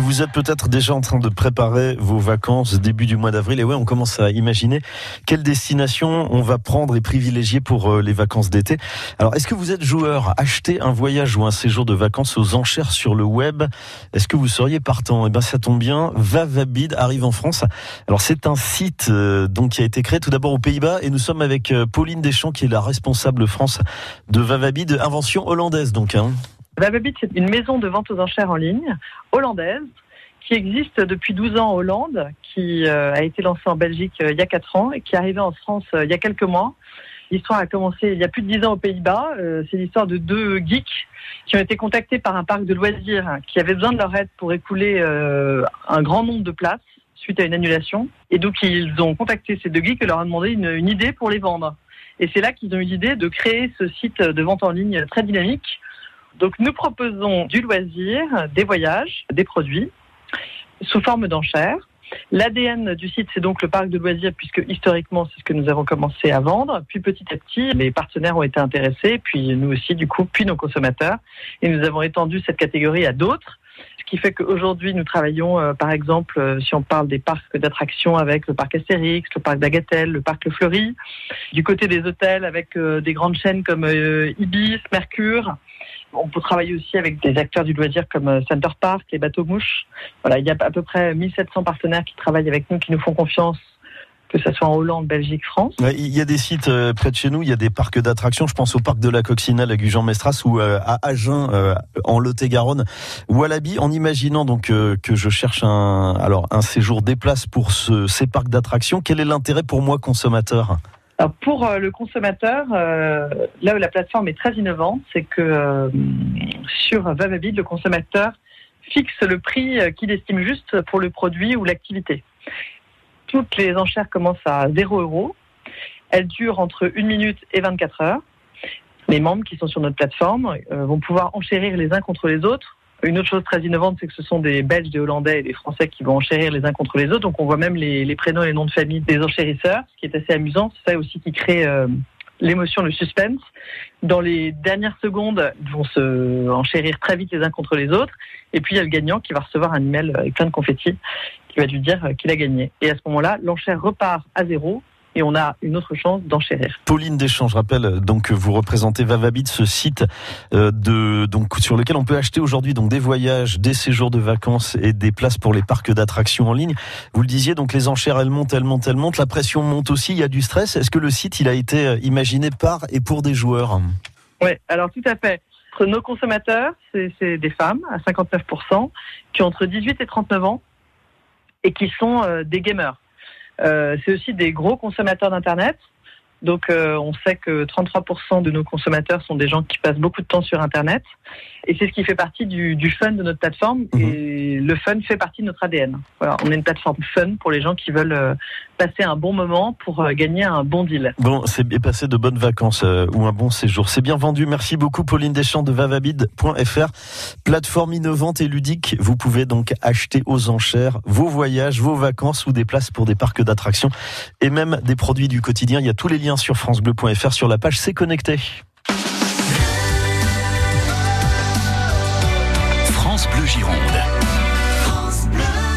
vous êtes peut-être déjà en train de préparer vos vacances début du mois d'avril. Et ouais, on commence à imaginer quelle destination on va prendre et privilégier pour euh, les vacances d'été. Alors, est-ce que vous êtes joueur? Acheter un voyage ou un séjour de vacances aux enchères sur le web, est-ce que vous seriez partant? Eh bien, ça tombe bien. Vavabid arrive en France. Alors, c'est un site euh, donc qui a été créé tout d'abord aux Pays-Bas et nous sommes avec euh, Pauline Deschamps qui est la responsable France de Vavabid, invention hollandaise donc. Hein. Vavabit, c'est une maison de vente aux enchères en ligne hollandaise qui existe depuis 12 ans en Hollande, qui euh, a été lancée en Belgique euh, il y a 4 ans et qui est arrivée en France euh, il y a quelques mois. L'histoire a commencé il y a plus de 10 ans aux Pays-Bas. c'est l'histoire de deux geeks qui ont été contactés par un parc de loisirs qui avait besoin de leur aide pour écouler un grand nombre de places suite à une annulation. Et donc ils ont contacté ces deux geeks et leur ont demandé une idée pour les vendre. Et c'est là qu'ils ont eu l'idée de créer ce site de vente en ligne très dynamique donc nous proposons du loisir, des voyages, des produits sous forme d'enchères. L'ADN du site, c'est donc le parc de loisirs, puisque historiquement, c'est ce que nous avons commencé à vendre. Puis petit à petit, les partenaires ont été intéressés, puis nous aussi, du coup, puis nos consommateurs. Et nous avons étendu cette catégorie à d'autres. Ce qui fait qu'aujourd'hui, nous travaillons, euh, par exemple, euh, si on parle des parcs d'attractions avec le parc Astérix, le parc d'Agatel, le parc Le Fleury. Du côté des hôtels, avec euh, des grandes chaînes comme Ibis, Mercure. On peut travailler aussi avec des acteurs du loisir comme Center Park, les bateaux mouches. Voilà, il y a à peu près 1700 partenaires qui travaillent avec nous, qui nous font confiance que ce soit en Hollande, Belgique, France. il y a des sites euh, près de chez nous, il y a des parcs d'attractions. Je pense au parc de la Coccinelle à Gujan-Mestras ou euh, à Agen euh, en Lot-et-Garonne l'Abi. En imaginant donc que je cherche un alors un séjour des places pour ces parcs d'attractions, quel est l'intérêt pour moi consommateur? Pour le consommateur, là où la plateforme est très innovante, c'est que sur Vavabid, le consommateur fixe le prix qu'il estime juste pour le produit ou l'activité toutes les enchères commencent à 0 euros. Elles durent entre 1 minute et 24 heures. Les membres qui sont sur notre plateforme euh, vont pouvoir enchérir les uns contre les autres. Une autre chose très innovante, c'est que ce sont des Belges, des Hollandais et des Français qui vont enchérir les uns contre les autres. Donc on voit même les, prénoms et les noms de famille des enchérisseurs, ce qui est assez amusant. C'est ça aussi qui crée euh, l'émotion, le suspense. Dans les dernières secondes, ils vont se enchérir très vite les uns contre les autres. Et puis il y a le gagnant qui va recevoir un email avec plein de confettis qui va lui dire qu'il a gagné. Et à ce moment-là, l'enchère repart à zéro et on a une autre chance d'enchérir. Pauline Deschamps, je rappelle donc que vous représentez Vavabit, ce site euh, de donc sur lequel on peut acheter aujourd'hui donc des voyages, des séjours de vacances et des places pour les parcs d'attractions en ligne. Vous le disiez donc les enchères elles montent, elles montent, elles montent, la pression monte aussi, il y a du stress. Est-ce que le site il a été euh, imaginé par et pour des joueurs? Oui, alors tout à fait. Nos consommateurs, c'est des femmes à 59% qui ont entre 18 et 39 ans et qui sont euh, des gamers. Euh, c'est aussi des gros consommateurs d'Internet. Donc euh, on sait que 33% de nos consommateurs sont des gens qui passent beaucoup de temps sur Internet. Et c'est ce qui fait partie du, du fun de notre plateforme. Mhm. Et le fun fait partie de notre ADN. Voilà, on est une plateforme fun pour les gens qui veulent euh, passer un bon moment pour euh, gagner un bon deal. Bon, c'est passer de bonnes vacances euh, ou un bon séjour. C'est bien vendu. Merci beaucoup Pauline Deschamps de vavabid.fr. Plateforme innovante et ludique. Vous pouvez donc acheter aux enchères vos voyages, vos vacances ou des places pour des parcs d'attractions et même des produits du quotidien. Il y a tous les liens sur francebleu.fr sur la page C'est connecté. Bleu Gironde.